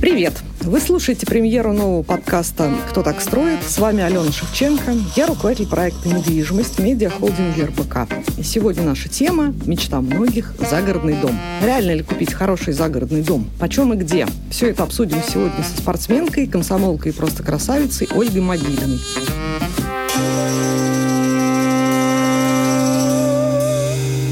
Привет! Вы слушаете премьеру нового подкаста «Кто так строит?». С вами Алена Шевченко. Я руководитель проекта «Недвижимость» медиахолдинга РБК. И сегодня наша тема – мечта многих – загородный дом. Реально ли купить хороший загородный дом? Почем и где? Все это обсудим сегодня со спортсменкой, комсомолкой и просто красавицей Ольгой Могилиной.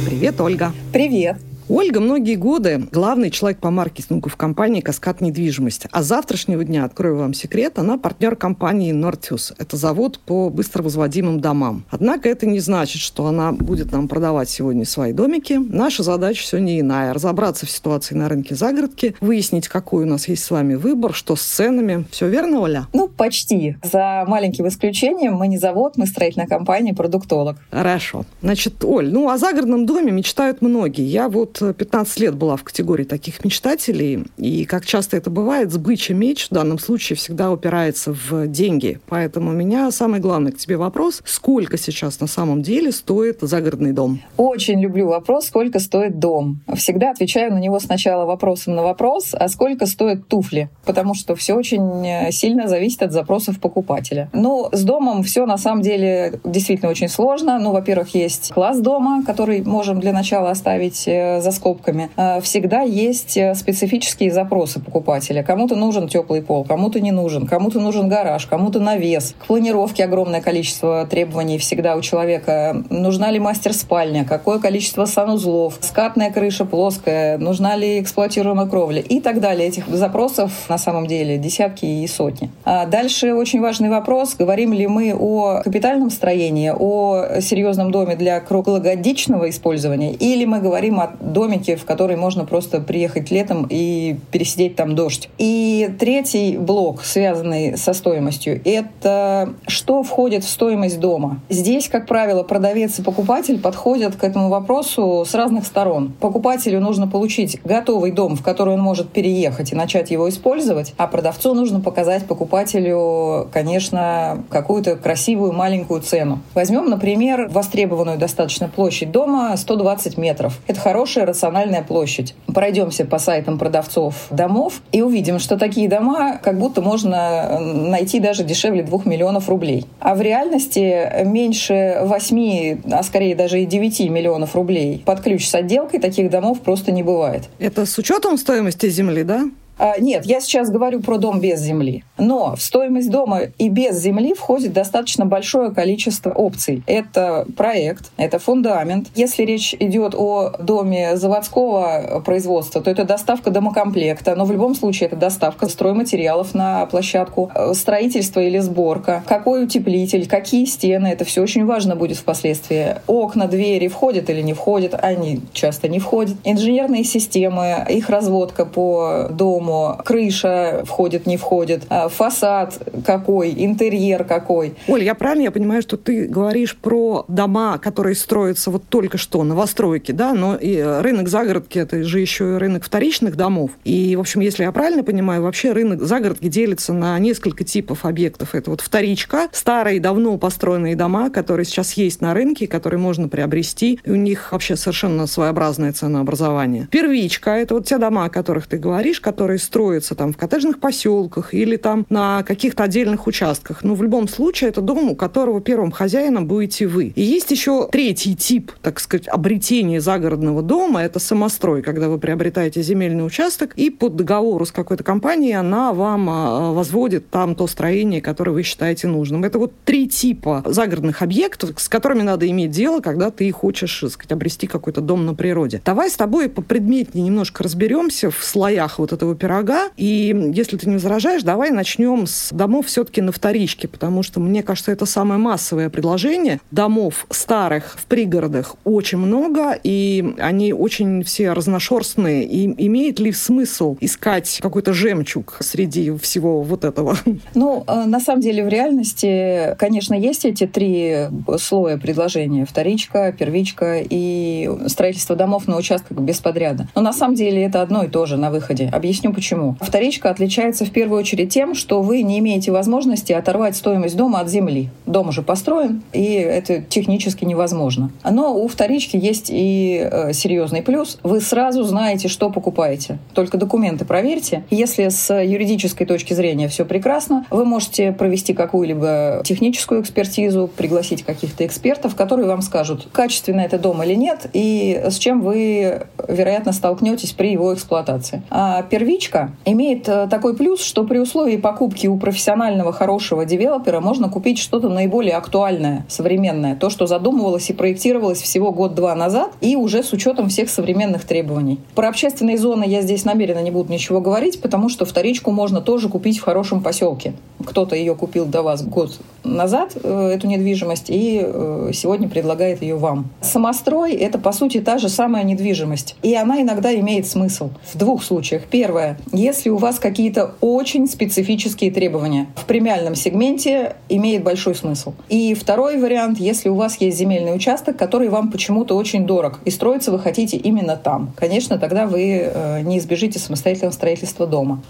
Привет, Ольга. Привет. Ольга многие годы главный человек по маркетингу в компании «Каскад недвижимости». А с завтрашнего дня, открою вам секрет, она партнер компании «Нортюс». Это завод по быстро возводимым домам. Однако это не значит, что она будет нам продавать сегодня свои домики. Наша задача сегодня иная. Разобраться в ситуации на рынке загородки, выяснить, какой у нас есть с вами выбор, что с ценами. Все верно, Оля? Ну, почти. За маленьким исключением мы не завод, мы строительная компания, продуктолог. Хорошо. Значит, Оль, ну о загородном доме мечтают многие. Я вот 15 лет была в категории таких мечтателей, и, как часто это бывает, сбыча меч в данном случае всегда упирается в деньги. Поэтому у меня самый главный к тебе вопрос, сколько сейчас на самом деле стоит загородный дом? Очень люблю вопрос, сколько стоит дом. Всегда отвечаю на него сначала вопросом на вопрос, а сколько стоят туфли, потому что все очень э, сильно зависит от запросов покупателя. Ну, с домом все на самом деле действительно очень сложно. Ну, во-первых, есть класс дома, который можем для начала оставить э, за скобками, э, всегда есть э, специфические запросы покупателя. Кому-то нужен теплый пол, кому-то не нужен, кому-то нужен гараж, кому-то навес. К планировке огромное количество требований всегда у человека. Нужна ли мастер-спальня, какое количество санузлов, скатная крыша плоская, нужна ли эксплуатируемая кровля и так далее. Этих запросов на самом деле десятки и сотни. А дальше очень важный вопрос, говорим ли мы о капитальном строении, о серьезном доме для круглогодичного использования, или мы говорим о доме домике, в который можно просто приехать летом и пересидеть там дождь. И третий блок, связанный со стоимостью, это что входит в стоимость дома. Здесь, как правило, продавец и покупатель подходят к этому вопросу с разных сторон. Покупателю нужно получить готовый дом, в который он может переехать и начать его использовать, а продавцу нужно показать покупателю, конечно, какую-то красивую маленькую цену. Возьмем, например, востребованную достаточно площадь дома 120 метров. Это хорошая рациональная площадь. Пройдемся по сайтам продавцов домов и увидим, что такие дома как будто можно найти даже дешевле 2 миллионов рублей. А в реальности меньше 8, а скорее даже и 9 миллионов рублей под ключ с отделкой таких домов просто не бывает. Это с учетом стоимости земли, да? А, нет, я сейчас говорю про дом без земли. Но в стоимость дома и без земли входит достаточно большое количество опций. Это проект, это фундамент. Если речь идет о доме заводского производства, то это доставка домокомплекта, но в любом случае это доставка стройматериалов на площадку, э, строительство или сборка, какой утеплитель, какие стены, это все очень важно будет впоследствии. Окна, двери входят или не входят, они часто не входят. Инженерные системы, их разводка по дому, дому, крыша входит, не входит, а фасад какой, интерьер какой. Оль, я правильно я понимаю, что ты говоришь про дома, которые строятся вот только что, новостройки, да, но и рынок загородки – это же еще и рынок вторичных домов. И, в общем, если я правильно понимаю, вообще рынок загородки делится на несколько типов объектов. Это вот вторичка, старые, давно построенные дома, которые сейчас есть на рынке, которые можно приобрести. И у них вообще совершенно своеобразное ценообразование. Первичка – это вот те дома, о которых ты говоришь, которые строится там в коттеджных поселках или там на каких-то отдельных участках. Но в любом случае это дом, у которого первым хозяином будете вы. И есть еще третий тип, так сказать, обретения загородного дома. Это самострой, когда вы приобретаете земельный участок и по договору с какой-то компанией она вам а, возводит там то строение, которое вы считаете нужным. Это вот три типа загородных объектов, с которыми надо иметь дело, когда ты хочешь, так сказать, обрести какой-то дом на природе. Давай с тобой по предметнее немножко разберемся в слоях вот этого пирога. И если ты не возражаешь, давай начнем с домов все-таки на вторичке, потому что, мне кажется, это самое массовое предложение. Домов старых в пригородах очень много, и они очень все разношерстные. И имеет ли смысл искать какой-то жемчуг среди всего вот этого? Ну, э, на самом деле, в реальности, конечно, есть эти три слоя предложения. Вторичка, первичка и строительство домов на участках без подряда. Но на самом деле это одно и то же на выходе. Объясню объясню почему. Вторичка отличается в первую очередь тем, что вы не имеете возможности оторвать стоимость дома от земли. Дом уже построен, и это технически невозможно. Но у вторички есть и э, серьезный плюс. Вы сразу знаете, что покупаете. Только документы проверьте. Если с юридической точки зрения все прекрасно, вы можете провести какую-либо техническую экспертизу, пригласить каких-то экспертов, которые вам скажут, качественно это дом или нет, и с чем вы, вероятно, столкнетесь при его эксплуатации. А первичка имеет э, такой плюс, что при условии покупки у профессионального хорошего девелопера можно купить что-то наиболее актуальное, современное, то, что задумывалось и проектировалось всего год-два назад, и уже с учетом всех современных требований. Про общественные зоны я здесь намеренно не буду ничего говорить, потому что вторичку можно тоже купить в хорошем поселке. Кто-то ее купил до вас год назад, э, эту недвижимость, и э, сегодня предлагает ее вам. Самострой — это, по сути, та же самая недвижимость. И она иногда имеет смысл. В двух случаях. Первое. Если у вас какие-то очень специфические требования. В премиальном сегменте имеет большой смысл. И второй вариант, если у вас есть земельный участок, который вам почему-то очень дорог, и строиться вы хотите именно там. Конечно, тогда вы э, не избежите самостоятельного строительства дома.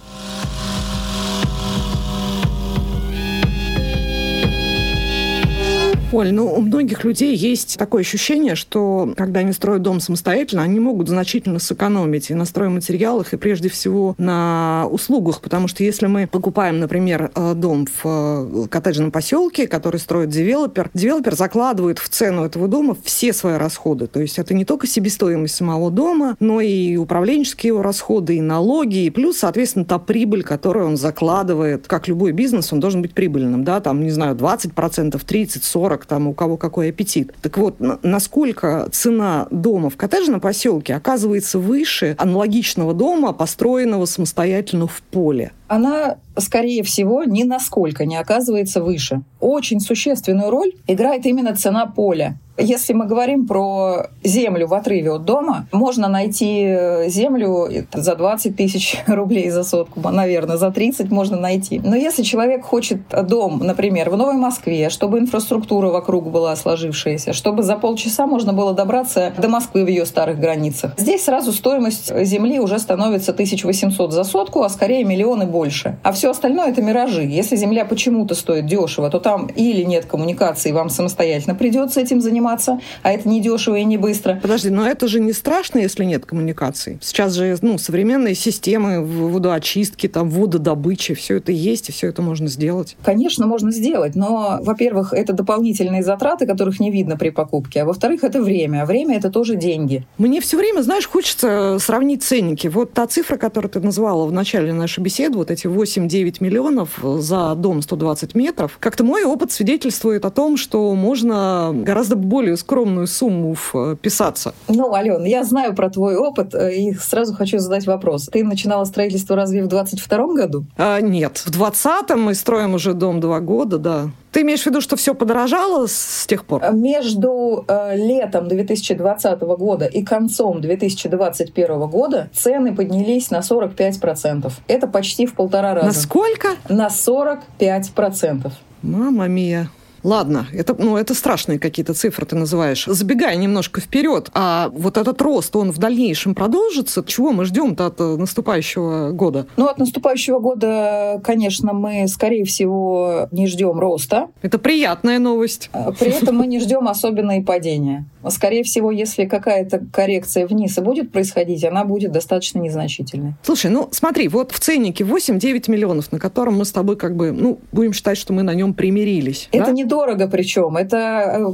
Оль, ну у многих людей есть такое ощущение, что когда они строят дом самостоятельно, они могут значительно сэкономить и на стройматериалах, и прежде всего на услугах, потому что если мы покупаем, например, э, дом в э, коттеджном поселке, который строит девелопер, девелопер закладывает в цену этого дома все свои расходы. То есть это не только себестоимость самого дома, но и управленческие его расходы, и налоги, и плюс, соответственно, та прибыль, которую он закладывает. Как любой бизнес, он должен быть прибыльным, да, там, не знаю, 20%, 30, 40, как там у кого какой аппетит. Так вот, насколько цена дома в коттеджном поселке оказывается выше аналогичного дома, построенного самостоятельно в поле? Она, скорее всего, ни насколько не оказывается выше. Очень существенную роль играет именно цена поля. Если мы говорим про землю в отрыве от дома, можно найти э, землю за 20 тысяч рублей за сотку, наверное, за 30 можно найти. Но если человек хочет дом, например, в Новой Москве, чтобы инфраструктура вокруг была сложившаяся, чтобы за полчаса можно было добраться до Москвы в ее старых границах, здесь сразу стоимость земли уже становится 1800 за сотку, а скорее миллионы больше. А все остальное это миражи. Если земля почему-то стоит дешево, то там или нет коммуникации, вам самостоятельно придется этим заниматься, а это не дешево и не быстро. Подожди, но это же не страшно, если нет коммуникаций. Сейчас же ну, современные системы водоочистки, там, вододобычи, все это есть, и все это можно сделать. Конечно, можно сделать, но, во-первых, это дополнительные затраты, которых не видно при покупке, а во-вторых, это время, а время это тоже деньги. Мне все время, знаешь, хочется сравнить ценники. Вот та цифра, которую ты назвала в начале нашей беседы, вот эти 8-9 миллионов за дом 120 метров, как-то мой опыт свидетельствует о том, что можно гораздо более скромную сумму вписаться. Ну, Ален, я знаю про твой опыт э, и сразу хочу задать вопрос. Ты начинала строительство разве в 22 году? А, нет, в 20-м мы строим уже дом два года, да. Ты имеешь в виду, что все подорожало с тех пор? Между э, летом 2020 года и концом 2021 года цены поднялись на 45%. Это почти в полтора раза. На сколько? На 45%. Мама мия. Ладно, это, ну, это страшные какие-то цифры ты называешь. Забегая немножко вперед, а вот этот рост, он в дальнейшем продолжится? Чего мы ждем-то от э, наступающего года? Ну, от наступающего года, конечно, мы, скорее всего, не ждем роста. Это приятная новость. А, при этом мы не ждем особенно и падения. Скорее всего, если какая-то коррекция вниз и будет происходить, она будет достаточно незначительной. Слушай, ну смотри, вот в ценнике 8-9 миллионов, на котором мы с тобой как бы, ну, будем считать, что мы на нем примирились. Это да? Недорого причем. Это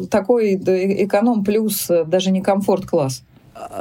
э, такой эконом плюс, э, даже не комфорт-класс.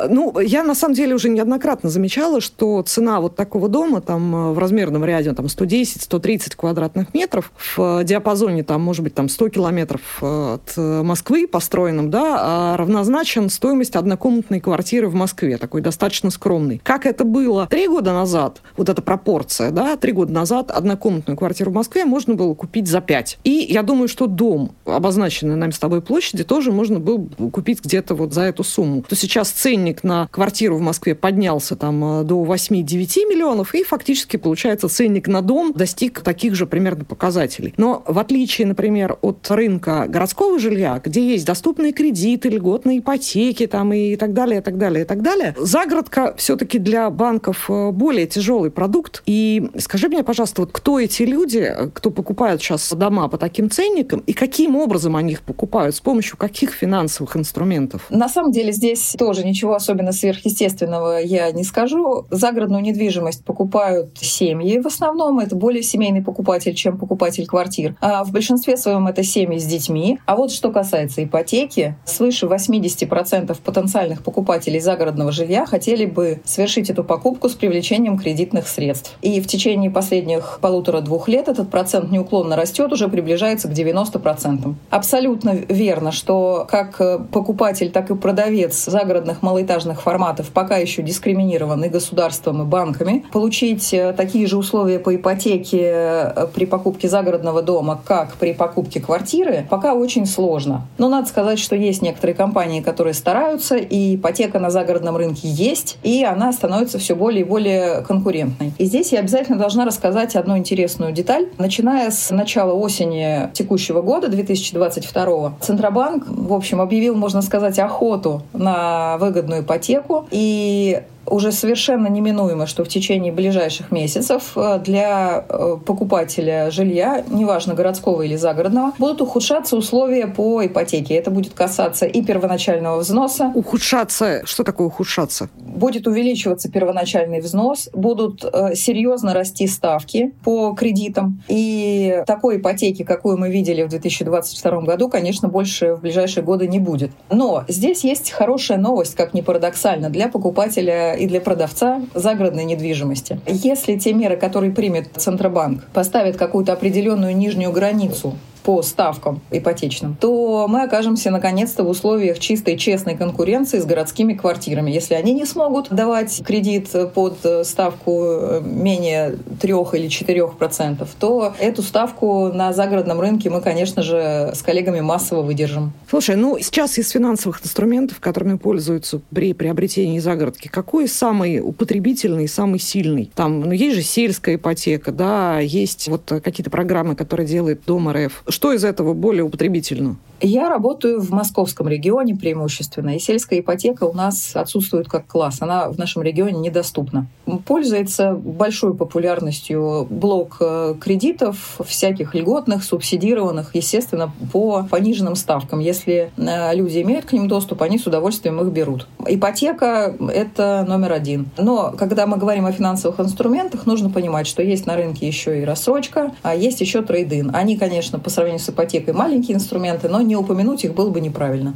Ну, я на самом деле уже неоднократно замечала, что цена вот такого дома там э, в размерном ряде там 110-130 квадратных метров в диапазоне там может быть там 100 километров э, от Москвы построенном, да, а равнозначен стоимости однокомнатной квартиры в Москве, такой достаточно скромный. Как это было три года назад, вот эта пропорция, да, три года назад однокомнатную квартиру в Москве можно было купить за 5. И я думаю, что дом, обозначенный нами с тобой площади, тоже можно было купить где-то вот за эту сумму. То сейчас цена ценник на квартиру в Москве поднялся там до 8-9 миллионов, и фактически, получается, ценник на дом достиг таких же примерно показателей. Но в отличие, например, от рынка городского жилья, где есть доступные кредиты, льготные ипотеки там и так далее, и так далее, и так далее, загородка все-таки для банков э, более тяжелый продукт. И скажи мне, пожалуйста, вот кто эти люди, кто покупают сейчас дома по таким ценникам, и каким образом они их покупают, с помощью каких финансовых инструментов? На самом деле здесь тоже ничего особенно сверхъестественного я не скажу. Загородную недвижимость покупают семьи в основном. Это более семейный покупатель, чем покупатель квартир. А в большинстве своем это семьи с детьми. А вот что касается ипотеки, свыше 80% потенциальных покупателей загородного жилья хотели бы совершить эту покупку с привлечением кредитных средств. И в течение последних полутора-двух лет этот процент неуклонно растет, уже приближается к 90%. Абсолютно верно, что как покупатель, так и продавец загородных малоэтажных форматов пока еще дискриминирован и государством, и банками. Получить э, такие же условия по ипотеке э, при покупке загородного дома, как при покупке квартиры, пока очень сложно. Но надо сказать, что есть некоторые компании, которые стараются, и ипотека на загородном рынке есть, и она становится все более и более конкурентной. И здесь я обязательно должна рассказать одну интересную деталь. Начиная с начала осени текущего года, 2022, Центробанк, в общем, объявил, можно сказать, охоту на выгодную ипотеку. И уже совершенно неминуемо, что в течение ближайших месяцев э, для э, покупателя жилья, неважно городского или загородного, будут ухудшаться условия по ипотеке. Это будет касаться и первоначального взноса. Ухудшаться? Что такое ухудшаться? Будет увеличиваться первоначальный взнос, будут э, серьезно расти ставки по кредитам. И такой ипотеки, какую мы видели в 2022 году, конечно, больше в ближайшие годы не будет. Но здесь есть хорошая новость, как ни парадоксально, для покупателя и для продавца загородной недвижимости. Если те меры, которые примет Центробанк, поставят какую-то определенную нижнюю границу по ставкам ипотечным, то мы окажемся наконец-то в условиях чистой честной конкуренции с городскими квартирами. Если они не смогут давать кредит под ставку э, менее 3 или 4 процентов, то эту ставку на загородном рынке мы, конечно же, с коллегами массово выдержим. Слушай, ну сейчас из финансовых инструментов, которыми пользуются при приобретении загородки, какой самый употребительный, самый сильный? Там, ну, есть же сельская ипотека, да, есть вот какие-то программы, которые делает Дом РФ. Что из этого более употребительно? Я работаю в московском регионе преимущественно, и сельская ипотека у нас отсутствует как класс. Она в нашем регионе недоступна. Пользуется большой популярностью блок э, кредитов, всяких льготных, субсидированных, естественно, по пониженным ставкам. Если э, люди имеют к ним доступ, они с удовольствием их берут. Ипотека — это номер один. Но когда мы говорим о финансовых инструментах, нужно понимать, что есть на рынке еще и рассрочка, а есть еще трейдин. Они, конечно, по сравнению с ипотекой маленькие инструменты, но не упомянуть их было бы неправильно.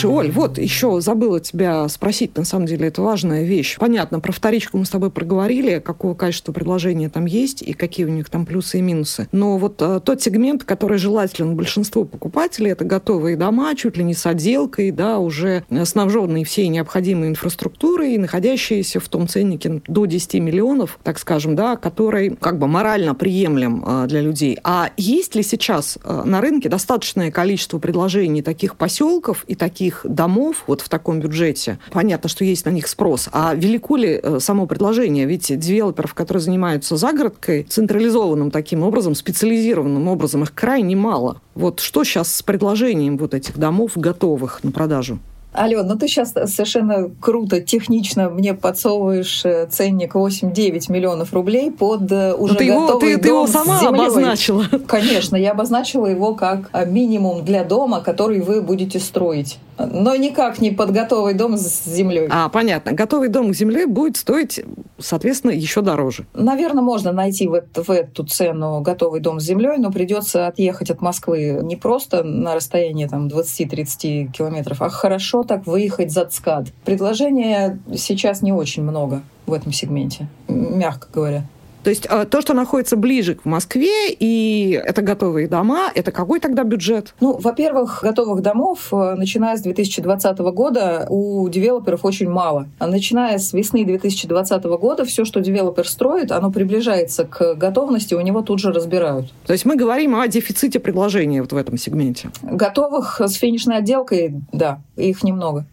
Слушай, Оль, вот еще забыла тебя спросить, на самом деле это важная вещь. Понятно, про вторичку мы с тобой проговорили, какого качества предложения там есть и какие у них там плюсы и минусы. Но вот э, тот сегмент, который желателен большинству покупателей, это готовые дома, чуть ли не с отделкой, да, уже снабженные всей необходимой инфраструктурой и находящиеся в том ценнике до 10 миллионов, так скажем, да, который как бы морально приемлем э, для людей. А есть ли сейчас э, на рынке достаточное количество предложений таких поселков и таких таких домов вот в таком бюджете, понятно, что есть на них спрос. А велико ли э, само предложение? Ведь девелоперов, которые занимаются загородкой, централизованным таким образом, специализированным образом, их крайне мало. Вот что сейчас с предложением вот этих домов готовых на продажу? Ален, ну ты сейчас совершенно круто, технично мне подсовываешь э, ценник 8-9 миллионов рублей под э, уже ну, ты готовый его, ты, дом ты его сама землей. обозначила. Конечно, я обозначила его как а, минимум для дома, который вы будете строить. Но никак не под готовый дом с землей. А, понятно. Готовый дом с землей будет стоить, соответственно, еще дороже. Наверное, можно найти в, в эту цену готовый дом с землей, но придется отъехать от Москвы не просто на расстояние там 20-30 километров, а хорошо так выехать за ЦКАД. Предложения сейчас не очень много в этом сегменте, мягко говоря. То есть э, то, что находится ближе к Москве, и это готовые дома, это какой тогда бюджет? Ну, во-первых, готовых домов, э, начиная с 2020 года, у девелоперов очень мало. А начиная с весны 2020 года, все, что девелопер строит, оно приближается к готовности, у него тут же разбирают. То есть мы говорим о дефиците предложения вот в этом сегменте? Готовых с финишной отделкой, да, их немного.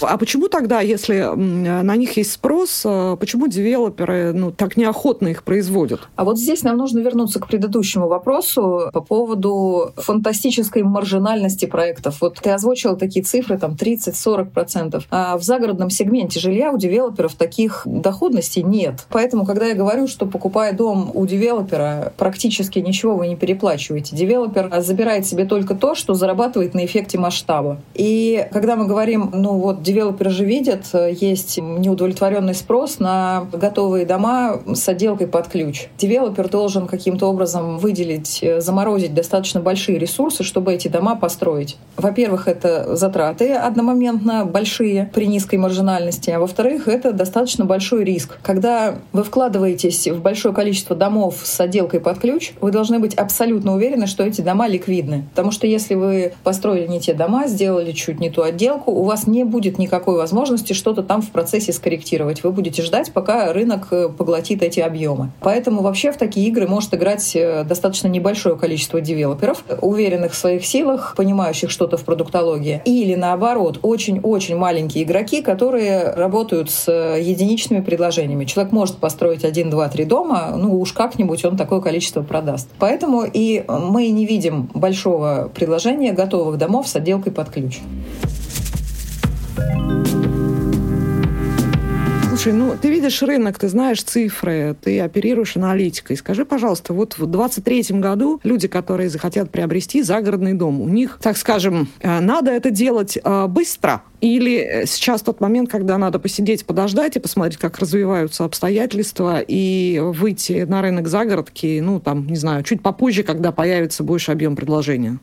А почему тогда, если на них есть спрос, э, почему девелоперы ну, так неохотно их производят? А вот здесь нам нужно вернуться к предыдущему вопросу по поводу фантастической маржинальности проектов. Вот ты озвучила такие цифры, там 30-40%. А в загородном сегменте жилья у девелоперов таких доходностей нет. Поэтому, когда я говорю, что покупая дом у девелопера, практически ничего вы не переплачиваете. Девелопер забирает себе только то, что зарабатывает на эффекте масштаба. И когда мы говорим ну вот девелоперы же видят, э, есть неудовлетворенный спрос на готовые дома с отделкой под ключ. Девелопер должен каким-то образом выделить, э, заморозить достаточно большие ресурсы, чтобы эти дома построить. Во-первых, это затраты одномоментно большие при низкой маржинальности, а во-вторых, это достаточно большой риск. Когда вы вкладываетесь в большое количество домов с отделкой под ключ, вы должны быть абсолютно уверены, что эти дома ликвидны. Потому что если вы построили не те дома, сделали чуть не ту отделку, у вас не будет никакой возможности что-то там в процессе скорректировать. Вы будете ждать, пока рынок э, поглотит эти объемы. Поэтому вообще в такие игры может играть э, достаточно небольшое количество девелоперов, уверенных в своих силах, понимающих что-то в продуктологии. Или наоборот, очень-очень маленькие игроки, которые работают с э, единичными предложениями. Человек может построить один, два, три дома, ну уж как-нибудь он такое количество продаст. Поэтому и мы не видим большого предложения готовых домов с отделкой под ключ. Слушай, ну ты видишь рынок, ты знаешь цифры, ты оперируешь аналитикой. Скажи, пожалуйста, вот в 2023 году люди, которые захотят приобрести загородный дом, у них, так скажем, э, надо это делать э, быстро, или сейчас тот момент, когда надо посидеть, подождать и посмотреть, как развиваются обстоятельства, и выйти на рынок загородки, ну, там, не знаю, чуть попозже, когда появится больше объем предложения?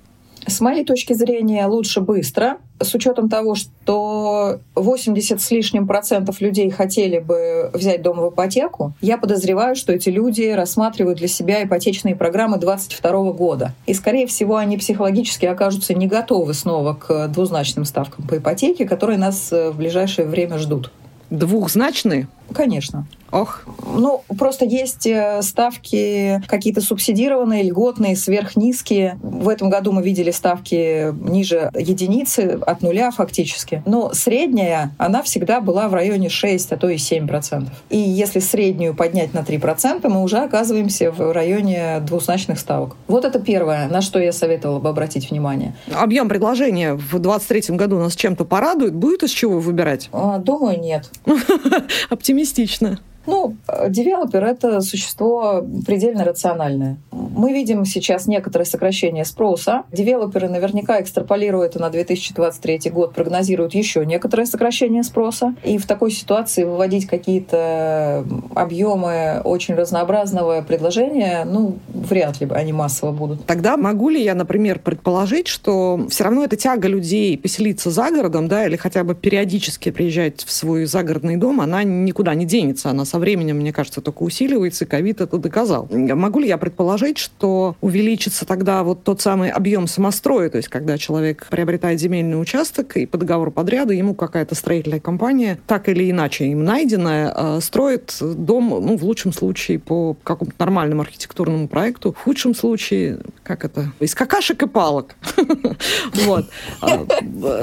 С моей точки зрения, лучше быстро, с учетом того, что 80 с лишним процентов людей хотели бы взять дом в ипотеку, я подозреваю, что эти люди рассматривают для себя ипотечные программы 2022 года. И, скорее всего, они психологически окажутся не готовы снова к двузначным ставкам по ипотеке, которые нас э, в ближайшее время ждут. Двухзначные? Конечно. Ох. Ну, просто есть э, ставки какие-то субсидированные, льготные, сверхнизкие. В этом году мы видели ставки ниже единицы, от нуля фактически. Но средняя, она всегда была в районе 6, а то и 7%. И если среднюю поднять на 3%, мы уже оказываемся в районе двузначных ставок. Вот это первое, на что я советовала бы обратить внимание. Объем предложения в 2023 году нас чем-то порадует? Будет из чего выбирать? А, думаю, нет. Оптимистично. Ну, девелопер — это существо предельно рациональное. Мы видим сейчас некоторое сокращение спроса. Девелоперы наверняка экстраполируют это на 2023 год, прогнозируют еще некоторое сокращение спроса. И в такой ситуации выводить какие-то объемы очень разнообразного предложения, ну, вряд ли они массово будут. Тогда могу ли я, например, предположить, что все равно эта тяга людей поселиться за городом, да, или хотя бы периодически приезжать в свой загородный дом, она никуда не денется, она со временем, мне кажется, только усиливается, и ковид это доказал. Могу ли я предположить, что увеличится тогда вот тот самый объем самостроя, то есть когда человек приобретает земельный участок, и по договору подряда ему какая-то строительная компания, так или иначе им найденная, э, строит дом, ну, в лучшем случае, по какому-то нормальному архитектурному проекту, в худшем случае, как это, из какашек и палок. Вот. А,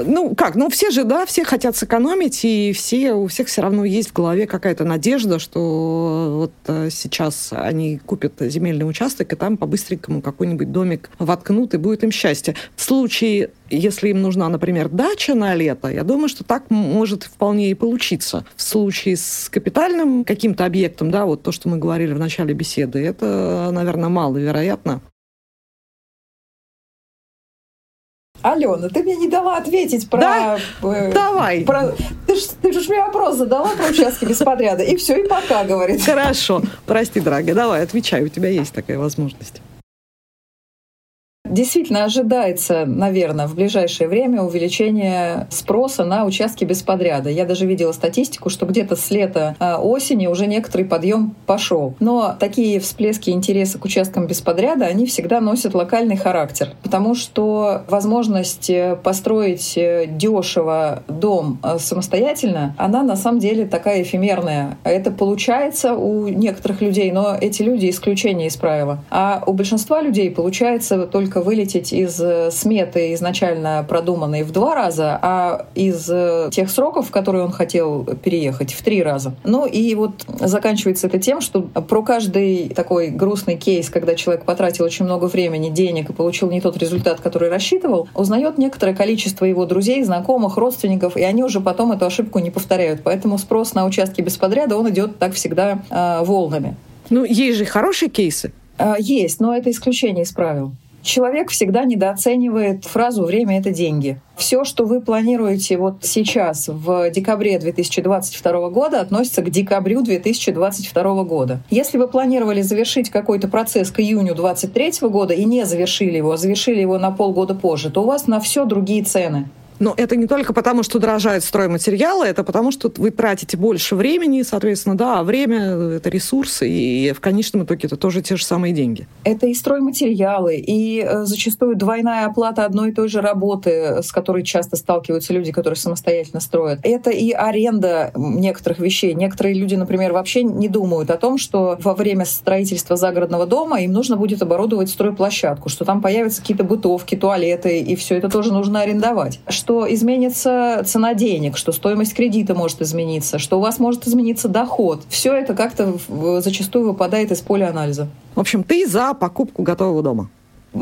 ну, как, ну, все же, да, все хотят сэкономить, и все, у всех все равно есть в голове какая-то надежда, что вот э, сейчас они купят земельный участок, и там по-быстренькому какой-нибудь домик воткнут, и будет им счастье. В случае, если им нужна, например, дача на лето, я думаю, что так может вполне и получиться. В случае с капитальным каким-то объектом, да, вот то, что мы говорили в начале беседы, это, наверное, маловероятно. Алена, ты мне не дала ответить про... Да? Э, Давай. Про... Ты, ж, ты же мне вопрос задала про участки без подряда. И все, и пока, говорит. Хорошо. Прости, дорогая, давай, отвечай. У тебя есть такая возможность Действительно, ожидается, наверное, в ближайшее время увеличение спроса на участки без подряда. Я даже видела статистику, что где-то с лета а, осени уже некоторый подъем пошел. Но такие всплески интереса к участкам без подряда, они всегда носят локальный характер, потому что возможность э, построить э, дешево дом э, самостоятельно, она на самом деле такая эфемерная. Это получается у некоторых людей, но эти люди исключение из правила. А у большинства людей получается только вылететь из сметы изначально продуманной в два раза, а из тех сроков, в которые он хотел переехать, в три раза. Ну и вот заканчивается это тем, что про каждый такой грустный кейс, когда человек потратил очень много времени, денег и получил не тот результат, который рассчитывал, узнает некоторое количество его друзей, знакомых, родственников, и они уже потом эту ошибку не повторяют. Поэтому спрос на участки без подряда, он идет так всегда э, волнами. Ну, есть же хорошие кейсы. Э, есть, но это исключение из правил. Человек всегда недооценивает фразу «время — это деньги». Все, что вы планируете вот сейчас, в декабре 2022 года, относится к декабрю 2022 года. Если вы планировали завершить какой-то процесс к июню 2023 года и не завершили его, а завершили его на полгода позже, то у вас на все другие цены. Но это не только потому, что дорожают стройматериалы, это потому, что вы тратите больше времени, соответственно, да, а время — это ресурсы, и в конечном итоге это тоже те же самые деньги. Это и стройматериалы, и э, зачастую двойная оплата одной и той же работы, с которой часто сталкиваются люди, которые самостоятельно строят. Это и аренда некоторых вещей. Некоторые люди, например, вообще не думают о том, что во время строительства загородного дома им нужно будет оборудовать стройплощадку, что там появятся какие-то бытовки, туалеты, и все это тоже нужно арендовать что изменится цена денег, что стоимость кредита может измениться, что у вас может измениться доход. Все это как-то зачастую выпадает из поля анализа. В общем, ты за покупку готового дома?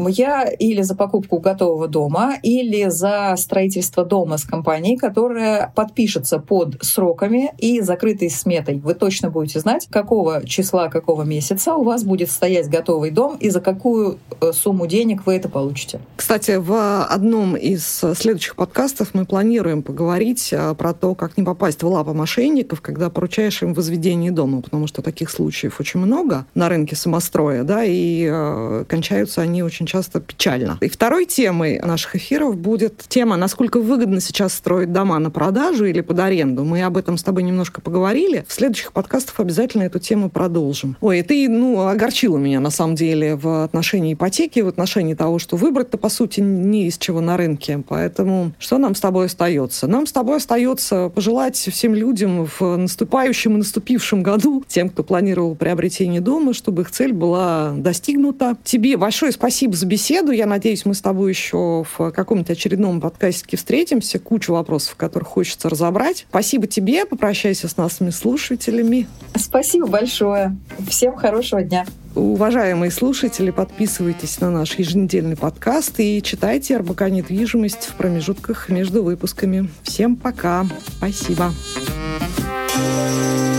Я или за покупку готового дома, или за строительство дома с компанией, которая подпишется под сроками и закрытой сметой. Вы точно будете знать, какого числа, какого месяца у вас будет стоять готовый дом и за какую э, сумму денег вы это получите. Кстати, в одном из следующих подкастов мы планируем поговорить э, про то, как не попасть в лапы мошенников, когда поручаешь им возведение дома, потому что таких случаев очень много на рынке самостроя, да, и э, кончаются они очень очень часто печально. И второй темой наших эфиров будет тема, насколько выгодно сейчас строить дома на продажу или под аренду. Мы об этом с тобой немножко поговорили. В следующих подкастах обязательно эту тему продолжим. Ой, ты, ну, огорчила меня, на самом деле, в отношении ипотеки, в отношении того, что выбрать-то, по сути, не из чего на рынке. Поэтому что нам с тобой остается? Нам с тобой остается пожелать всем людям в наступающем и наступившем году, тем, кто планировал приобретение дома, чтобы их цель была достигнута. Тебе большое спасибо спасибо за беседу. Я надеюсь, мы с тобой еще в каком-нибудь очередном подкасте встретимся. Кучу вопросов, которых хочется разобрать. Спасибо тебе. Попрощайся с нашими слушателями. Спасибо большое. Всем хорошего дня. Уважаемые слушатели, подписывайтесь на наш еженедельный подкаст и читайте РБК «Недвижимость» в промежутках между выпусками. Всем пока. Спасибо. Спасибо.